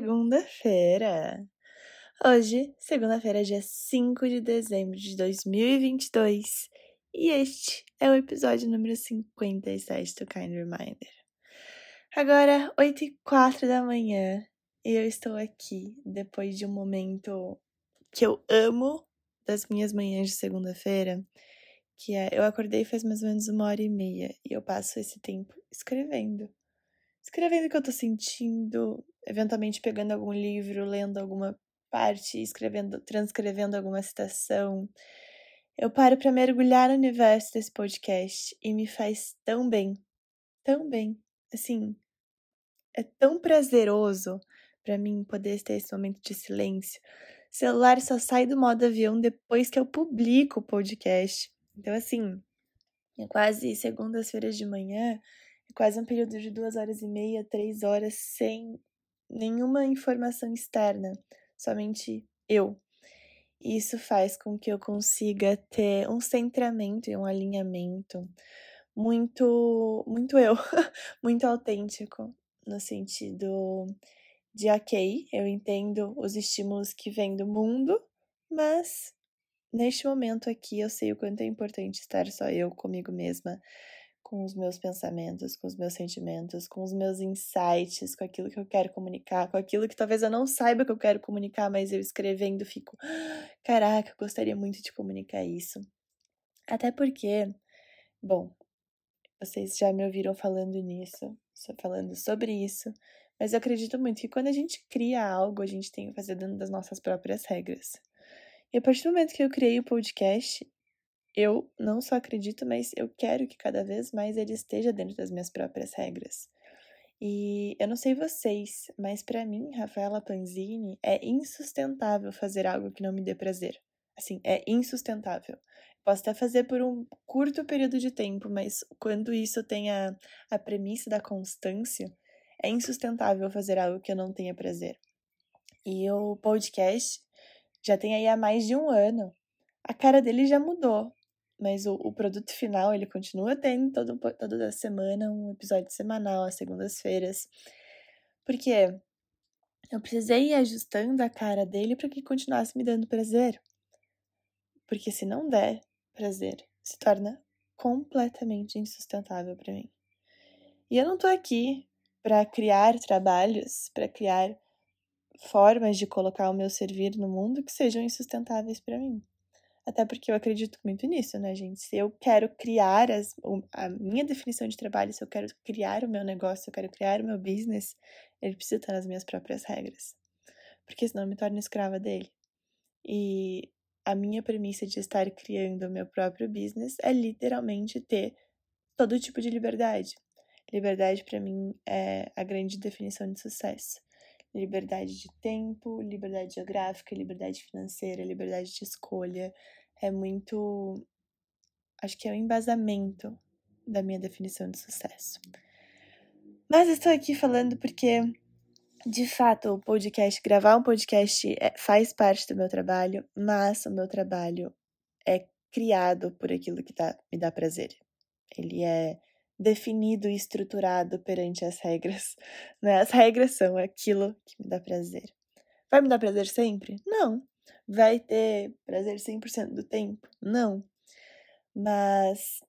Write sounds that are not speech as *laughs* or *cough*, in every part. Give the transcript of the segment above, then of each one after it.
segunda-feira. Hoje, segunda-feira, dia 5 de dezembro de 2022, e este é o episódio número 57 do Kind Reminder. Agora, 8 e 4 da manhã, e eu estou aqui depois de um momento que eu amo das minhas manhãs de segunda-feira, que é eu acordei faz mais ou menos uma hora e meia e eu passo esse tempo escrevendo escrevendo o que eu tô sentindo, eventualmente pegando algum livro, lendo alguma parte, escrevendo, transcrevendo alguma citação. Eu paro para mergulhar no universo desse podcast e me faz tão bem, tão bem. Assim, é tão prazeroso para mim poder ter esse momento de silêncio. O celular só sai do modo avião depois que eu publico o podcast. Então, assim, é quase segundas-feiras de manhã, quase um período de duas horas e meia, três horas, sem nenhuma informação externa, somente eu. Isso faz com que eu consiga ter um centramento e um alinhamento muito, muito eu, *laughs* muito autêntico, no sentido de, ok, eu entendo os estímulos que vêm do mundo, mas neste momento aqui eu sei o quanto é importante estar só eu comigo mesma, com os meus pensamentos, com os meus sentimentos, com os meus insights, com aquilo que eu quero comunicar, com aquilo que talvez eu não saiba que eu quero comunicar, mas eu escrevendo fico, caraca, eu gostaria muito de comunicar isso. Até porque, bom, vocês já me ouviram falando nisso, falando sobre isso, mas eu acredito muito que quando a gente cria algo, a gente tem que fazer dentro das nossas próprias regras. E a partir do momento que eu criei o podcast, eu não só acredito, mas eu quero que cada vez mais ele esteja dentro das minhas próprias regras. E eu não sei vocês, mas para mim, Rafaela Panzini, é insustentável fazer algo que não me dê prazer. Assim, é insustentável. Posso até fazer por um curto período de tempo, mas quando isso tem a, a premissa da constância, é insustentável fazer algo que eu não tenha prazer. E o podcast já tem aí há mais de um ano. A cara dele já mudou mas o, o produto final ele continua tendo todo, toda semana um episódio semanal às segundas-feiras. Porque eu precisei ir ajustando a cara dele para que continuasse me dando prazer. Porque se não der prazer, se torna completamente insustentável para mim. E eu não tô aqui para criar trabalhos, para criar formas de colocar o meu servir no mundo que sejam insustentáveis para mim. Até porque eu acredito muito nisso, né, gente? Se eu quero criar as, a minha definição de trabalho, se eu quero criar o meu negócio, se eu quero criar o meu business, ele precisa estar nas minhas próprias regras. Porque senão eu me torno escrava dele. E a minha premissa de estar criando o meu próprio business é literalmente ter todo tipo de liberdade. Liberdade para mim é a grande definição de sucesso. Liberdade de tempo, liberdade geográfica, liberdade financeira, liberdade de escolha, é muito. Acho que é o embasamento da minha definição de sucesso. Mas estou aqui falando porque, de fato, o podcast, gravar um podcast é, faz parte do meu trabalho, mas o meu trabalho é criado por aquilo que dá, me dá prazer. Ele é definido e estruturado perante as regras. *laughs* Né? As regras são aquilo que me dá prazer. Vai me dar prazer sempre? Não. Vai ter prazer 100% do tempo? Não. Mas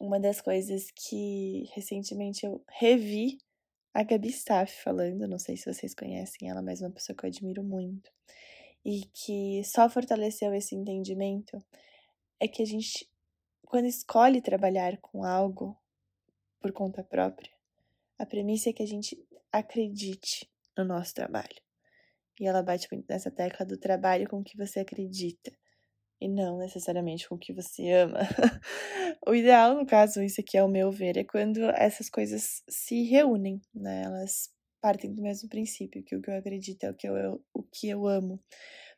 uma das coisas que recentemente eu revi a Gabi Staff falando, não sei se vocês conhecem ela, mas é uma pessoa que eu admiro muito, e que só fortaleceu esse entendimento, é que a gente, quando escolhe trabalhar com algo por conta própria, a premissa é que a gente acredite no nosso trabalho. E ela bate muito nessa tecla do trabalho com que você acredita e não necessariamente com o que você ama. *laughs* o ideal, no caso, isso aqui é o meu ver, é quando essas coisas se reúnem, né? Elas partem do mesmo princípio, que o que eu acredito é o que eu, o que eu amo.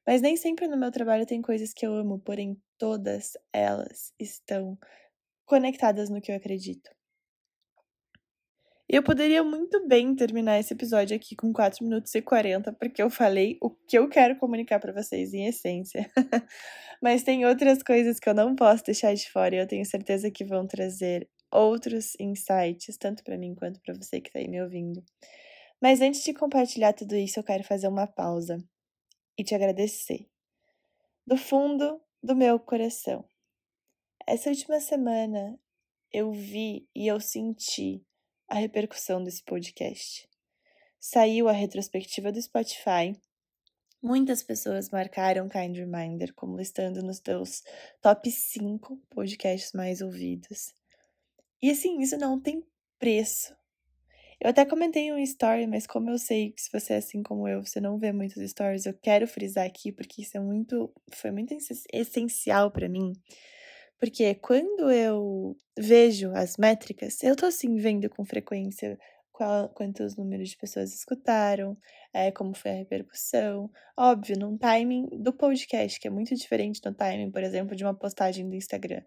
Mas nem sempre no meu trabalho tem coisas que eu amo, porém todas elas estão conectadas no que eu acredito. Eu poderia muito bem terminar esse episódio aqui com 4 minutos e 40, porque eu falei o que eu quero comunicar para vocês em essência. *laughs* Mas tem outras coisas que eu não posso deixar de fora e eu tenho certeza que vão trazer outros insights, tanto para mim quanto para você que está aí me ouvindo. Mas antes de compartilhar tudo isso, eu quero fazer uma pausa e te agradecer. Do fundo do meu coração. Essa última semana eu vi e eu senti a repercussão desse podcast. Saiu a retrospectiva do Spotify. Muitas pessoas marcaram Kind Reminder como estando nos teus top 5 podcasts mais ouvidos. E assim, isso não tem preço. Eu até comentei um story, mas como eu sei que se você é assim como eu, você não vê muitos stories, eu quero frisar aqui porque isso é muito, foi muito essencial para mim. Porque quando eu vejo as métricas, eu tô assim vendo com frequência qual, quantos números de pessoas escutaram, é, como foi a repercussão. Óbvio, num timing do podcast, que é muito diferente do timing, por exemplo, de uma postagem do Instagram.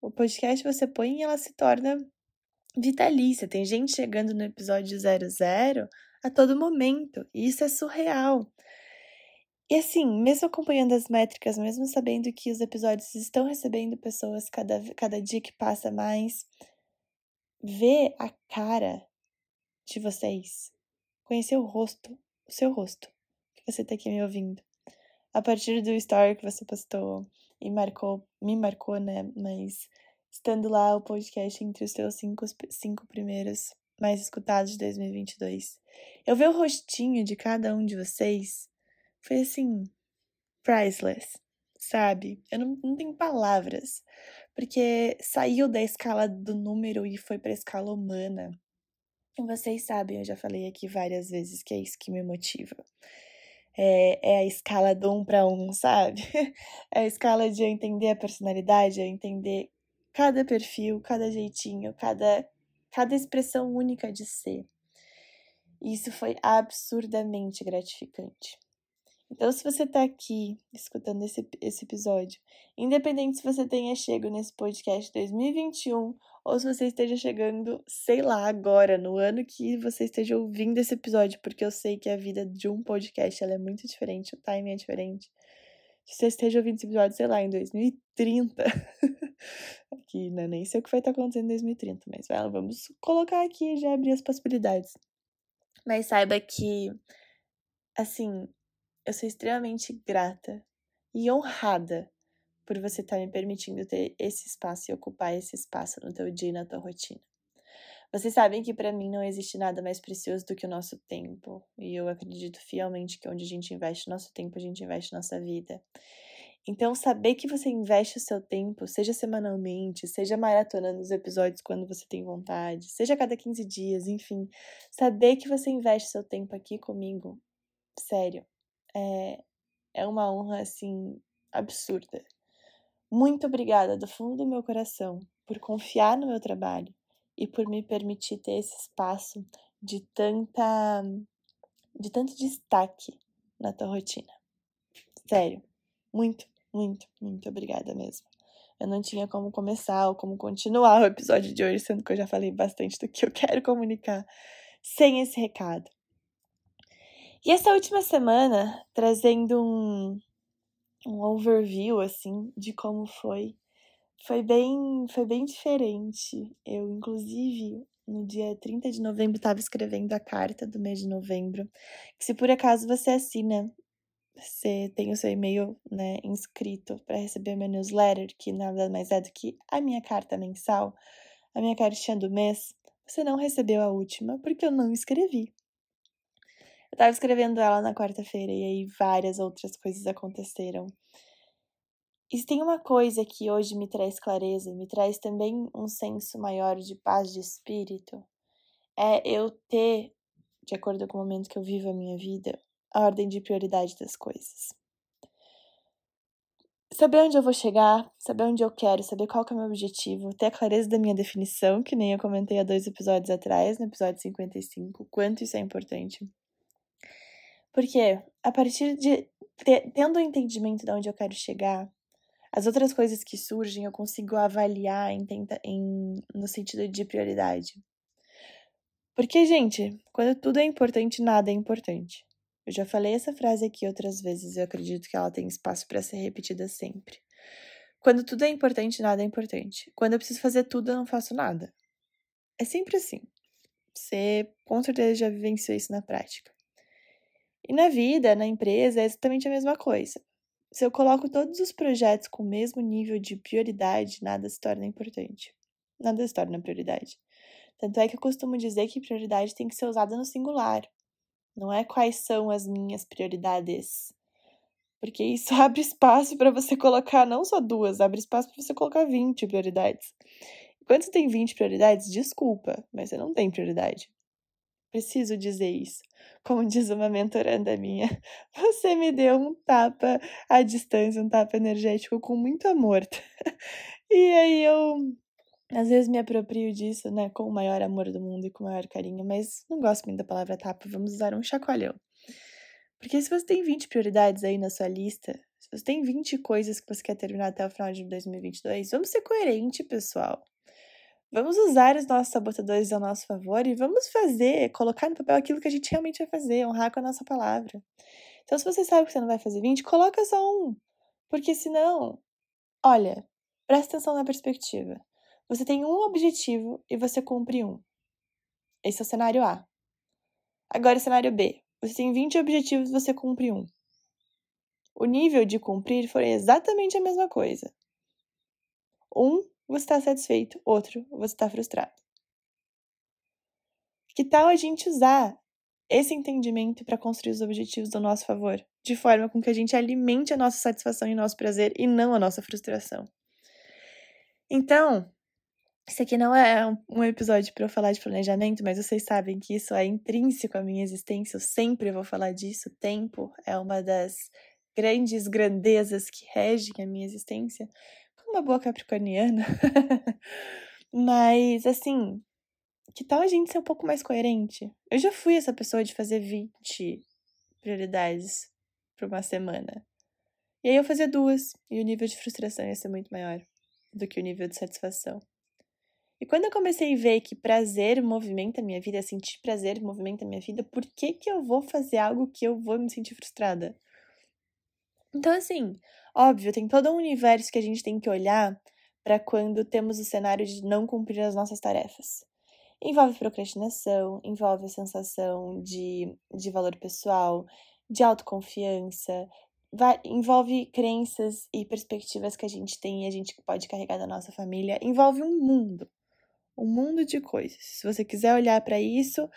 O podcast você põe e ela se torna vitalícia. Tem gente chegando no episódio 00 a todo momento. E isso é surreal. E assim, mesmo acompanhando as métricas, mesmo sabendo que os episódios estão recebendo pessoas cada, cada dia que passa mais, ver a cara de vocês, conhecer o rosto, o seu rosto, que você tá aqui me ouvindo. A partir do story que você postou e marcou, me marcou, né? Mas estando lá o podcast entre os seus cinco, cinco primeiros mais escutados de 2022. Eu ver o rostinho de cada um de vocês foi assim, priceless, sabe? Eu não, não tenho palavras, porque saiu da escala do número e foi para a escala humana. E vocês sabem, eu já falei aqui várias vezes que é isso que me motiva. É, é a escala do um para um, sabe? *laughs* É a escala de eu entender a personalidade, eu entender cada perfil, cada jeitinho, cada, cada expressão única de ser. Isso foi absurdamente gratificante. Então, se você está aqui escutando esse, esse episódio, independente se você tenha chegado nesse podcast 2021 ou se você esteja chegando, sei lá, agora, no ano que você esteja ouvindo esse episódio, porque eu sei que a vida de um podcast ela é muito diferente, o timing é diferente. Se você esteja ouvindo esse episódio, sei lá, em 2030, *laughs* aqui, né? Nem sei o que vai estar acontecendo em 2030, mas vai, vamos colocar aqui e já abrir as possibilidades. Mas saiba que, assim, eu sou extremamente grata e honrada por você estar me permitindo ter esse espaço e ocupar esse espaço no teu dia e na tua rotina. Vocês sabem que para mim não existe nada mais precioso do que o nosso tempo, e eu acredito fielmente que onde a gente investe nosso tempo, a gente investe nossa vida. Então, saber que você investe o seu tempo, seja semanalmente, seja maratonando os episódios quando você tem vontade, seja a cada 15 dias, enfim, saber que você investe seu tempo aqui comigo, sério, é, é uma honra, assim, absurda. Muito obrigada do fundo do meu coração por confiar no meu trabalho e por me permitir ter esse espaço de tanta de tanto destaque na tua rotina. Sério, muito, muito, muito obrigada mesmo. Eu não tinha como começar ou como continuar o episódio de hoje, sendo que eu já falei bastante do que eu quero comunicar sem esse recado. E essa última semana, trazendo um, um overview, assim, de como foi foi bem, foi bem diferente. Eu, inclusive, no dia 30 de novembro, estava escrevendo a carta do mês de novembro. Que se por acaso você assina, você tem o seu e-mail né, inscrito para receber minha newsletter, que nada mais é do que a minha carta mensal, a minha cartinha do mês, você não recebeu a última porque eu não escrevi. Eu estava escrevendo ela na quarta-feira e aí várias outras coisas aconteceram. E se tem uma coisa que hoje me traz clareza, me traz também um senso maior de paz de espírito, é eu ter, de acordo com o momento que eu vivo a minha vida, a ordem de prioridade das coisas. Saber onde eu vou chegar, saber onde eu quero, saber qual que é o meu objetivo, ter a clareza da minha definição, que nem eu comentei há dois episódios atrás, no episódio 55, quanto isso é importante. Porque a partir de tendo o entendimento de onde eu quero chegar, as outras coisas que surgem eu consigo avaliar em, tenta, em, no sentido de prioridade. Porque, gente, quando tudo é importante, nada é importante. Eu já falei essa frase aqui outras vezes eu acredito que ela tem espaço para ser repetida sempre. Quando tudo é importante, nada é importante. Quando eu preciso fazer tudo, eu não faço nada. É sempre assim. Você com certeza já vivenciou isso na prática. E na vida, na empresa, é exatamente a mesma coisa. Se eu coloco todos os projetos com o mesmo nível de prioridade, nada se torna importante. Nada se torna prioridade. Tanto é que eu costumo dizer que prioridade tem que ser usada no singular. Não é quais são as minhas prioridades. Porque isso *laughs* abre espaço para você colocar não só duas, abre espaço para você colocar 20 prioridades. Quando você tem 20 prioridades, desculpa, mas você não tem prioridade. Preciso dizer isso. Como diz uma mentoranda minha, *laughs* você me deu um tapa à distância, um tapa energético com muito amor. *laughs* e aí eu às vezes me aproprio disso, né, com o maior amor do mundo e com o maior carinho, mas não gosto muito da palavra tapa, vamos usar um chacoalhão. Porque se você tem 20 prioridades aí na sua lista, se você tem 20 coisas que você quer terminar até o final de 2022, vamos ser coerente, pessoal. Vamos usar os nossos sabotadores ao nosso favor e vamos fazer, colocar no papel aquilo que a gente realmente vai fazer, honrar com a nossa palavra. Então, se você sabe que você não vai fazer 20, coloca só um. Porque senão, olha, presta atenção na perspectiva. Você tem um objetivo e você cumpre um. Esse é o cenário A. Agora, o cenário B. Você tem 20 objetivos e você cumpre um. O nível de cumprir foi exatamente a mesma coisa. Um você está satisfeito, outro, você está frustrado. Que tal a gente usar esse entendimento para construir os objetivos do nosso favor, de forma com que a gente alimente a nossa satisfação e nosso prazer e não a nossa frustração? Então, esse aqui não é um episódio para eu falar de planejamento, mas vocês sabem que isso é intrínseco à minha existência, eu sempre vou falar disso. O tempo é uma das grandes grandezas que regem a minha existência uma boa capricorniana. *laughs* Mas, assim, que tal a gente ser um pouco mais coerente? Eu já fui essa pessoa de fazer 20 prioridades por uma semana. E aí eu fazia duas, e o nível de frustração ia ser muito maior do que o nível de satisfação. E quando eu comecei a ver que prazer movimenta a minha vida, sentir prazer movimenta a minha vida, por que, que eu vou fazer algo que eu vou me sentir frustrada? Então, assim, óbvio, tem todo um universo que a gente tem que olhar para quando temos o cenário de não cumprir as nossas tarefas. Envolve procrastinação, envolve a sensação de, de valor pessoal, de autoconfiança, vai, envolve crenças e perspectivas que a gente tem e a gente pode carregar da nossa família, envolve um mundo, um mundo de coisas. Se você quiser olhar para isso,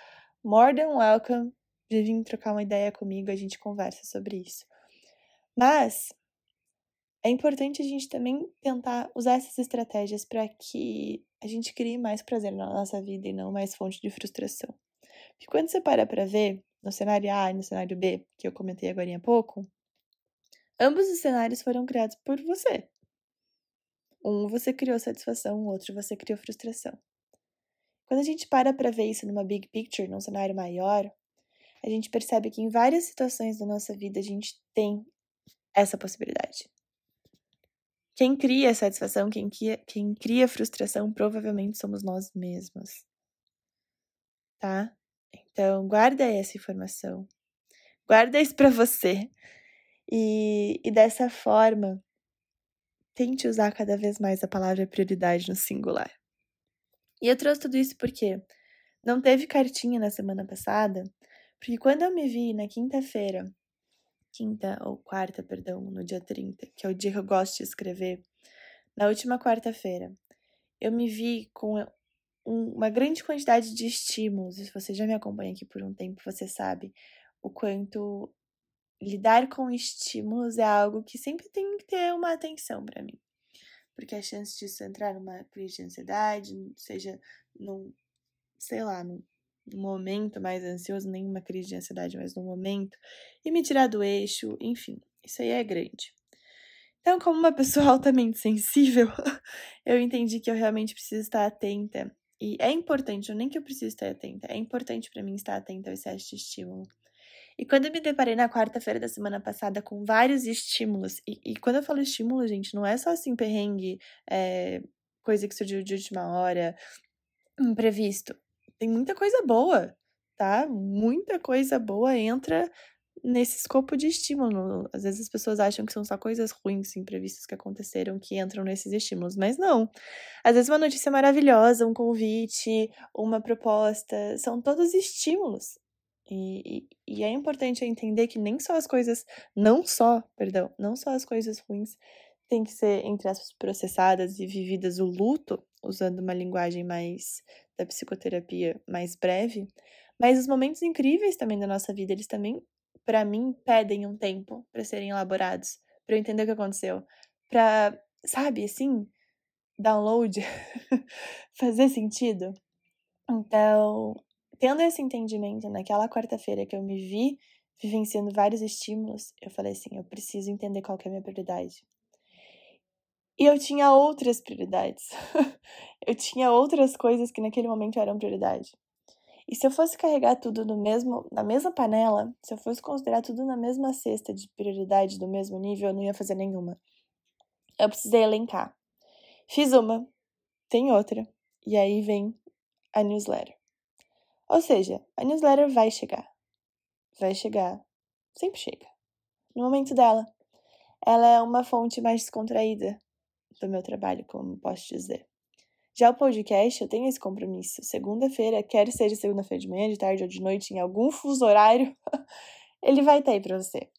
more than welcome de vir trocar uma ideia comigo, a gente conversa sobre isso. Mas é importante a gente também tentar usar essas estratégias para que a gente crie mais prazer na nossa vida e não mais fonte de frustração. Porque quando você para para ver, no cenário A e no cenário B, que eu comentei agora há pouco, ambos os cenários foram criados por você. Um você criou satisfação, o outro você criou frustração. Quando a gente para para ver isso numa big picture, num cenário maior, a gente percebe que em várias situações da nossa vida a gente tem essa possibilidade. Quem cria satisfação, quem cria, quem cria frustração, provavelmente somos nós mesmos. Tá? Então, guarda essa informação. Guarda isso para você. E, e dessa forma, tente usar cada vez mais a palavra prioridade no singular. E eu trouxe tudo isso porque não teve cartinha na semana passada, porque quando eu me vi na quinta-feira quinta ou quarta, perdão, no dia 30, que é o dia que eu gosto de escrever, na última quarta-feira, eu me vi com um, uma grande quantidade de estímulos. Se você já me acompanha aqui por um tempo, você sabe o quanto lidar com estímulos é algo que sempre tem que ter uma atenção para mim. Porque a chance disso entrar numa crise de ansiedade, seja num, sei lá, num no momento mais ansioso, nenhuma crise de ansiedade, mas no momento, e me tirar do eixo, enfim, isso aí é grande. Então, como uma pessoa *laughs* altamente sensível, *laughs* eu entendi que eu realmente preciso estar atenta. E é importante, não nem que eu preciso estar atenta, é importante para mim estar atenta ao excesso de estímulo. E quando eu me deparei na quarta-feira da semana passada com vários estímulos, e, e, quando eu falo estímulo, gente, não é só assim perrengue, é, coisa que surgiu de última hora, imprevisto tem muita coisa boa, tá? Muita coisa boa entra nesse escopo de estímulo. Às vezes as pessoas acham que são só coisas ruins, imprevistas que aconteceram que entram nesses estímulos, mas não. Às vezes uma notícia maravilhosa, um convite, uma proposta, são todos estímulos. E, e, e é importante entender que nem só as coisas, não só, perdão, não só as coisas ruins têm que ser, entre aspas, processadas e vividas o luto, usando uma linguagem mais da psicoterapia mais breve, mas os momentos incríveis também da nossa vida, eles também, para mim, pedem um tempo para serem elaborados, para eu entender o que aconteceu, para, sabe, assim, download, *laughs* fazer sentido. Então, tendo esse entendimento naquela quarta-feira que eu me vi vivenciando vários estímulos, eu falei assim, eu preciso entender qual é a minha prioridade. E eu tinha outras prioridades. *laughs* eu tinha outras coisas que naquele momento eram prioridade. E se eu fosse carregar tudo no mesmo, na mesma panela, se eu fosse considerar tudo na mesma cesta de prioridade do mesmo nível, eu não ia fazer nenhuma. Eu precisei elencar. Fiz uma, tem outra, e aí vem a newsletter. Ou seja, a newsletter vai chegar. Vai chegar. Sempre chega. No momento dela. Ela é uma fonte mais descontraída do meu trabalho, como posso dizer. Já o podcast, eu tenho esse compromisso. Segunda-feira, quer seja segunda-feira de manhã, de tarde ou de noite, em algum fuso horário, *laughs* ele vai estar aí para você.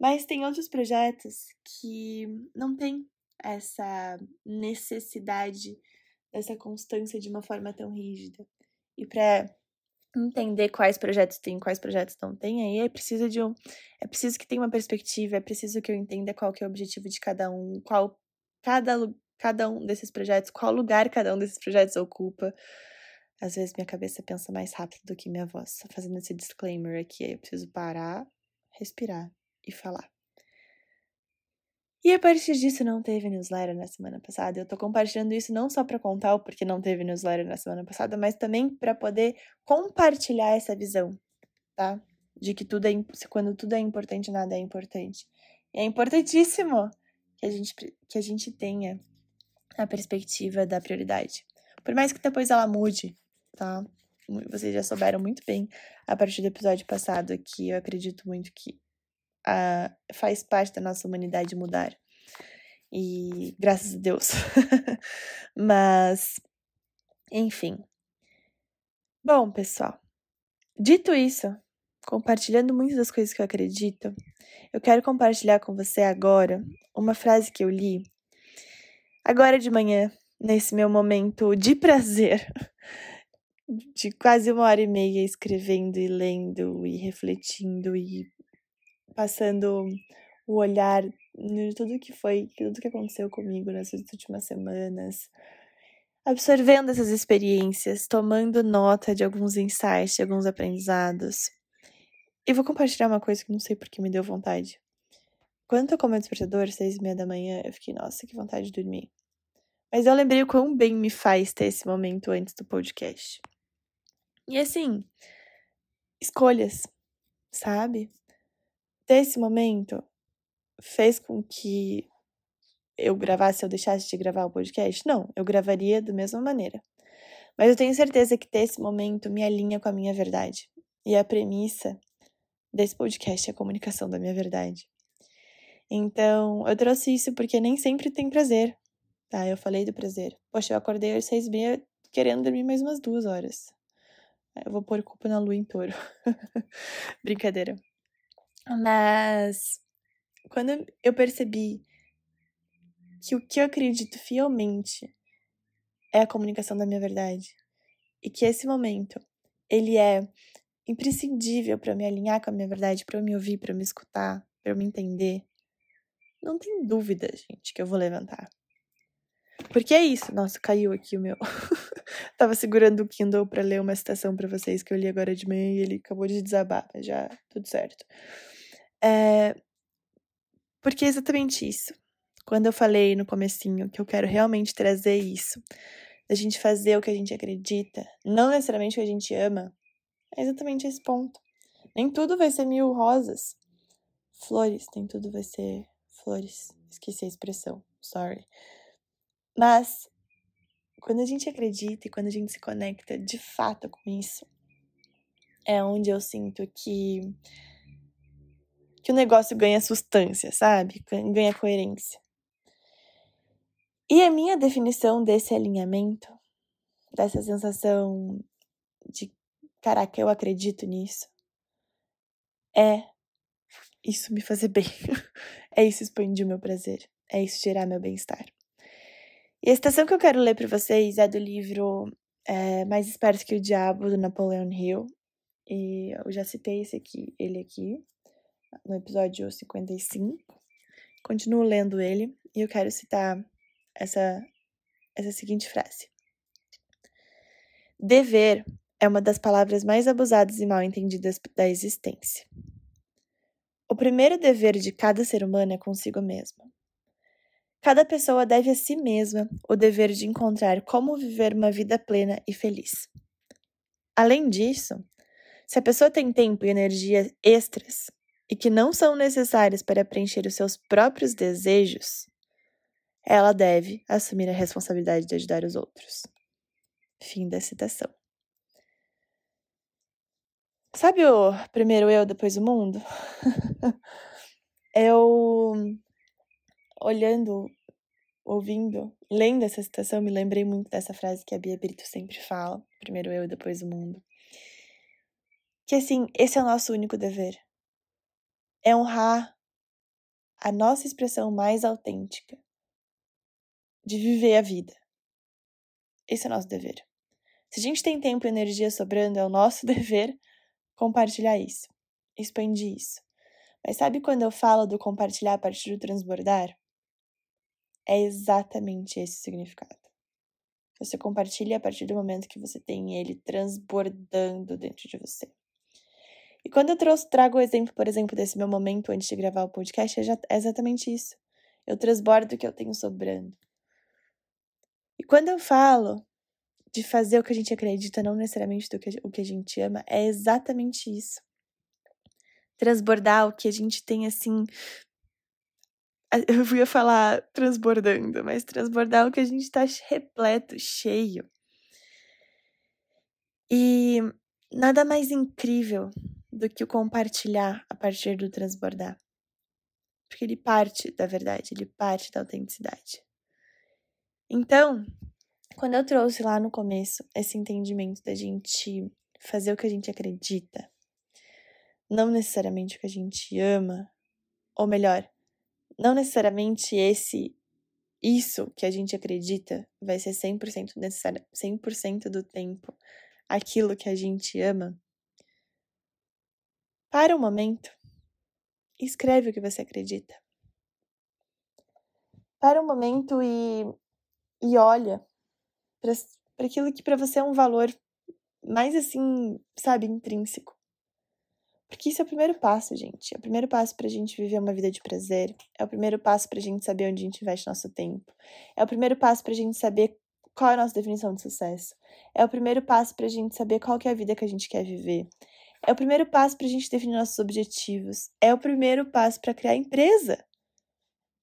Mas tem outros projetos que não tem essa necessidade essa constância de uma forma tão rígida. E para entender quais projetos tem, quais projetos não tem, aí é preciso de um, é preciso que tenha uma perspectiva, é preciso que eu entenda qual que é o objetivo de cada um, qual cada cada um desses projetos, qual lugar cada um desses projetos ocupa. Às vezes minha cabeça pensa mais rápido do que minha voz. Fazendo esse disclaimer aqui, eu preciso parar, respirar e falar. E a partir disso não teve newsletter na semana passada. Eu tô compartilhando isso não só para contar o porquê não teve newsletter na semana passada, mas também para poder compartilhar essa visão, tá? De que tudo é quando tudo é importante, nada é importante. E é importantíssimo que a gente que a gente tenha a perspectiva da prioridade. Por mais que depois ela mude, tá? Vocês já souberam muito bem a partir do episódio passado que eu acredito muito que uh, faz parte da nossa humanidade mudar. E graças a Deus. *laughs* Mas, enfim. Bom, pessoal, dito isso, compartilhando muitas das coisas que eu acredito, eu quero compartilhar com você agora uma frase que eu li agora de manhã, nesse meu momento de prazer, *laughs* de quase uma hora e meia escrevendo e lendo e refletindo e passando o olhar de tudo que foi, tudo que aconteceu comigo nessas últimas semanas, absorvendo essas experiências, tomando nota de alguns insights, de alguns aprendizados. E vou compartilhar uma coisa que não sei porque me deu vontade. Quando tocou meu despertador, seis e meia da manhã, eu fiquei, nossa, que vontade de dormir. Mas eu lembrei o quão bem me faz ter esse momento antes do podcast. E assim, escolhas, sabe? esse momento fez com que eu gravasse ou deixasse de gravar o podcast? Não, eu gravaria da mesma maneira. Mas eu tenho certeza que ter esse momento me alinha com a minha verdade. E a premissa desse podcast é a comunicação da minha verdade. Então, eu trouxe isso porque nem sempre tem prazer, tá? Eu falei do prazer. Poxa, eu acordei às seis e meia querendo dormir mais umas duas horas. Eu vou pôr culpa na lua em touro. *laughs* Brincadeira. Mas quando eu percebi que o que eu acredito fielmente é a comunicação da minha verdade e que esse momento ele é imprescindível para me alinhar com a minha verdade, para eu me ouvir, para eu me escutar, para eu me entender. Não tem dúvida, gente, que eu vou levantar. Porque é isso. Nossa, caiu aqui o meu. *laughs* Tava segurando o Kindle para ler uma citação para vocês que eu li agora de manhã e ele acabou de desabar, mas já tudo certo. É... Porque é exatamente isso. Quando eu falei no comecinho que eu quero realmente trazer isso, da gente fazer o que a gente acredita, não necessariamente o que a gente ama, é exatamente esse ponto. Nem tudo vai ser mil rosas, flores, nem tudo vai ser flores. Esqueci a expressão, sorry. Mas quando a gente acredita e quando a gente se conecta de fato com isso, é onde eu sinto que que o negócio ganha substância, sabe? Ganha coerência. E a minha definição desse alinhamento, dessa sensação de caraca, eu acredito nisso, é isso me fazer bem. *laughs* é isso expandir o meu prazer. É isso gerar meu bem-estar. E a citação que eu quero ler para vocês é do livro é, Mais Esperto que o Diabo, do Napoleon Hill. E eu já citei esse aqui, ele aqui, no episódio 55. Continuo lendo ele e eu quero citar essa, essa seguinte frase. Dever é uma das palavras mais abusadas e mal entendidas da existência. O primeiro dever de cada ser humano é consigo mesmo. Cada pessoa deve a si mesma o dever de encontrar como viver uma vida plena e feliz. Além disso, se a pessoa tem tempo e energia extras e que não são necessárias para preencher os seus próprios desejos, ela deve assumir a responsabilidade de ajudar os outros. Fim da citação. Sabe o primeiro eu, depois o mundo? *laughs* eu, olhando, ouvindo, lendo essa citação, me lembrei muito dessa frase que a Bia Brito sempre fala: primeiro eu, depois o mundo. Que assim, esse é o nosso único dever. É honrar a nossa expressão mais autêntica de viver a vida. Esse é o nosso dever. Se a gente tem tempo e energia sobrando, é o nosso *laughs* dever compartilhar isso, expandir isso. Mas sabe quando eu falo do compartilhar a partir do transbordar? É exatamente esse o significado. Você compartilha a partir do momento que você tem ele transbordando dentro de você. E quando eu trouxe, trago o exemplo, por exemplo, desse meu momento antes de gravar o podcast, é, é exatamente isso. Eu transbordo o que eu tenho sobrando. E quando eu falo de fazer o que a gente acredita, não necessariamente do que, o que a gente ama, é exatamente isso. Transbordar o que a gente tem assim. *laughs* Eu ia falar transbordando, mas transbordar o que a gente está repleto, cheio. E nada mais incrível do que o compartilhar a partir do transbordar. Porque ele parte da verdade, ele parte da autenticidade. Então, quando eu trouxe lá no começo esse entendimento da gente fazer o que a gente acredita, não necessariamente o que a gente ama, ou melhor, não necessariamente esse isso que a gente acredita vai ser 100% necessário, 100% do tempo aquilo que a gente ama. Para um momento escreve o que você acredita. Para um momento e, e olha para aquilo que para você é um valor mais assim, sabe, intrínseco. Porque isso é o primeiro passo, gente. É o primeiro passo pra gente viver uma vida de prazer. É o primeiro passo pra gente saber onde a gente investe nosso tempo. É o primeiro passo pra gente saber qual é a nossa definição de sucesso. É o primeiro passo pra gente saber qual é a vida que a gente quer viver. É o primeiro passo pra gente definir nossos objetivos. É o primeiro passo para criar empresa.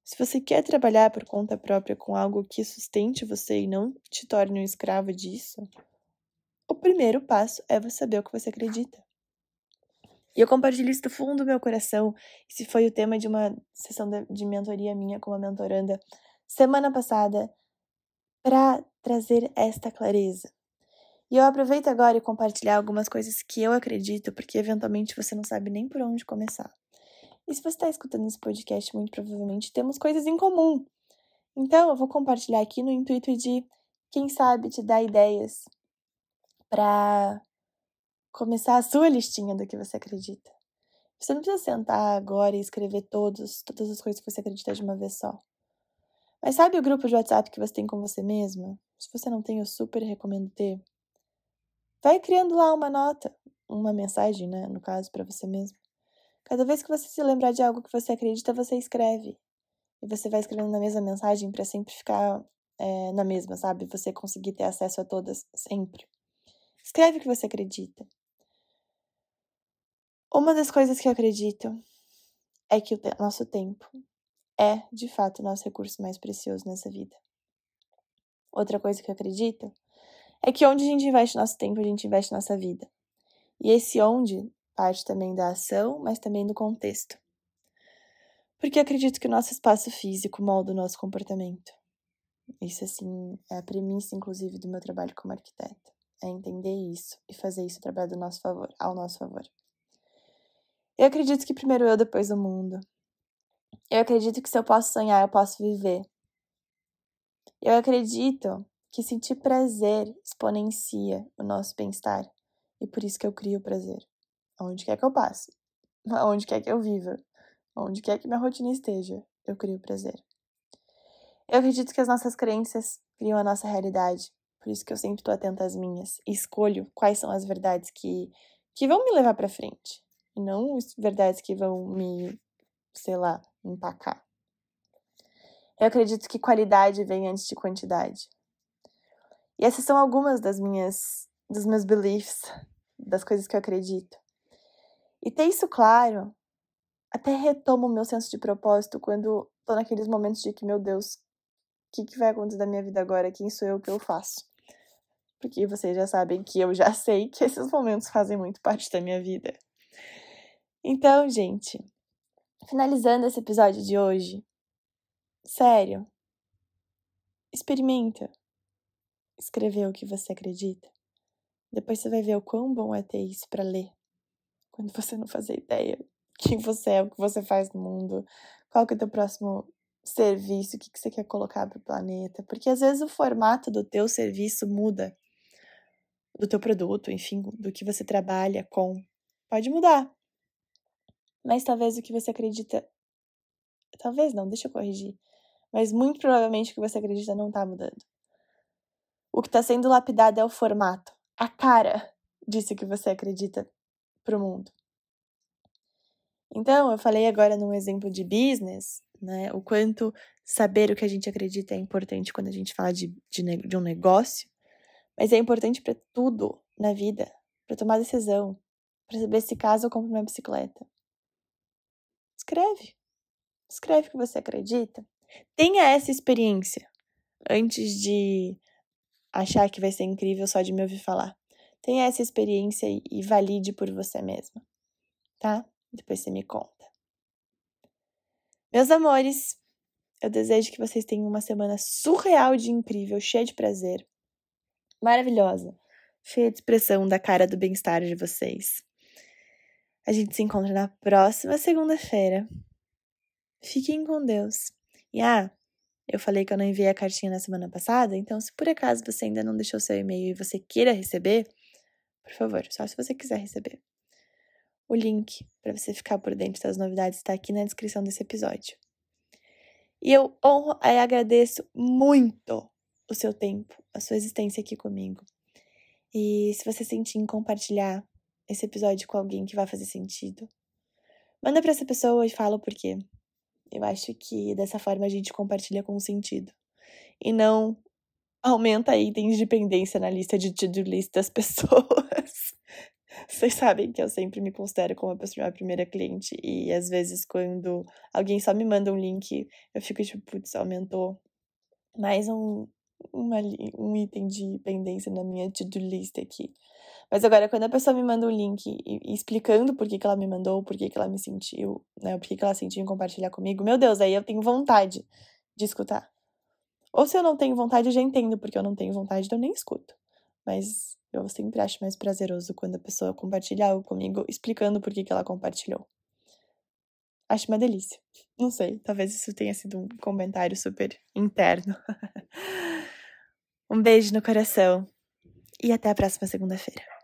Se você quer trabalhar por conta própria com algo que sustente você e não te torne um escravo disso, o primeiro passo é você saber o que você acredita. E eu compartilho isso do fundo do meu coração. Esse foi o tema de uma sessão de mentoria minha com uma mentoranda semana passada para trazer esta clareza. E eu aproveito agora e compartilhar algumas coisas que eu acredito, porque eventualmente você não sabe nem por onde começar. E se você está escutando esse podcast, muito provavelmente temos coisas em comum. Então, eu vou compartilhar aqui no intuito de, quem sabe, te dar ideias para começar a sua listinha do que você acredita. Você não precisa sentar agora e escrever todos, todas as coisas que você acredita de uma vez só. Mas sabe o grupo de WhatsApp que você tem com você mesma? Se você não tem, eu super recomendo ter. Vai criando lá uma nota, uma mensagem, né, no caso, para você mesmo. Cada vez que você se lembrar de algo que você acredita, você escreve. E você vai escrevendo na mesma mensagem para sempre ficar é, na mesma, sabe? Você conseguir ter acesso a todas sempre. Escreve o que você acredita. Uma das coisas que eu acredito é que o nosso tempo é, de fato, o nosso recurso mais precioso nessa vida. Outra coisa que eu acredito é que onde a gente investe nosso tempo, a gente investe nossa vida. E esse onde parte também da ação, mas também do contexto. Porque acredito que o nosso espaço físico molda o nosso comportamento. Isso, assim, é a premissa, inclusive, do meu trabalho como arquiteta. É entender isso e fazer isso trabalhar do nosso favor, ao nosso favor. Eu acredito que primeiro eu, depois o mundo. Eu acredito que se eu posso sonhar, eu posso viver. Eu acredito que sentir prazer exponencia o nosso bem-estar. E por isso que eu crio o prazer. Onde quer que eu passe, *laughs* onde quer que eu viva, onde quer que minha rotina esteja, eu crio prazer. Eu acredito que as nossas crenças criam a nossa realidade. Por isso que eu sempre estou atenta às minhas e escolho quais são as verdades que, que vão me levar para frente. E não verdades que vão me, sei lá, empacar. Eu acredito que qualidade vem antes de quantidade. E essas são algumas das minhas dos meus beliefs, das coisas que eu acredito. E ter isso claro até retomo o meu senso de propósito quando tô naqueles momentos de que, meu Deus, o que, que vai acontecer da minha vida agora? Quem sou eu? Que eu faço? Porque vocês já sabem que eu já *laughs* sei que esses momentos fazem muito parte da minha vida. Então, gente, finalizando esse episódio de hoje, sério, experimenta escrever o que você acredita. Depois você vai ver o quão bom é ter isso para ler. Quando você não fazer ideia quem você é, o que você faz no mundo, qual que é o teu próximo serviço, o que, que você quer colocar para o planeta. Porque às vezes o formato do teu serviço muda. Do teu produto, enfim, do que você trabalha com. Pode mudar. Mas talvez o que você acredita. Talvez não, deixa eu corrigir. Mas muito provavelmente o que você acredita não está mudando. O que está sendo lapidado é o formato, a cara disso que você acredita para o mundo. Então, eu falei agora num exemplo de business, né? O quanto saber o que a gente acredita é importante quando a gente fala de, de, de um negócio, mas é importante para tudo na vida, para tomar decisão, para saber se caso eu compro uma bicicleta. Escreve. Escreve o que você acredita. Tenha essa experiência antes de achar que vai ser incrível só de me ouvir falar. Tenha essa experiência e, valide por você mesma, tá? Depois você me conta. Meus amores, eu desejo que vocês tenham uma semana surreal de incrível, cheia de prazer, maravilhosa, cheia de expressão da cara do bem-estar de vocês. A gente se encontra na próxima segunda-feira. Fiquem com Deus. E ah, eu falei que eu não enviei a cartinha na semana passada, então se por acaso você ainda não deixou seu e-mail e você queira receber, por favor, só se você quiser receber. O link para você ficar por dentro das novidades está aqui na descrição desse episódio. E eu honro e agradeço muito o seu tempo, a sua existência aqui comigo. E se você sentir em compartilhar esse episódio com alguém que vai fazer sentido, manda para essa pessoa e fala o porquê. Eu acho que dessa forma a gente compartilha com sentido. E não aumenta itens de pendência na lista de to-do list das *laughs* pessoas. Vocês sabem que eu sempre me considero como a pessoa, a primeira cliente. E às vezes, quando alguém só me manda um link, eu fico tipo, putz, aumentou mais um, uma, um item de pendência na minha to-do list aqui. Mas agora, quando a pessoa me manda um link e, e explicando por que, que ela me mandou, por que, que ela me sentiu, né, por que, que ela sentiu em compartilhar comigo, meu Deus, aí eu tenho vontade de escutar. Ou se eu não tenho vontade, eu já entendo porque eu não tenho vontade, então eu nem escuto. Mas eu sempre acho mais prazeroso quando a pessoa compartilha algo comigo explicando por que, que ela compartilhou. Acho uma delícia. Não sei, talvez isso tenha sido um comentário super interno. *laughs* um beijo no coração e até a próxima segunda-feira.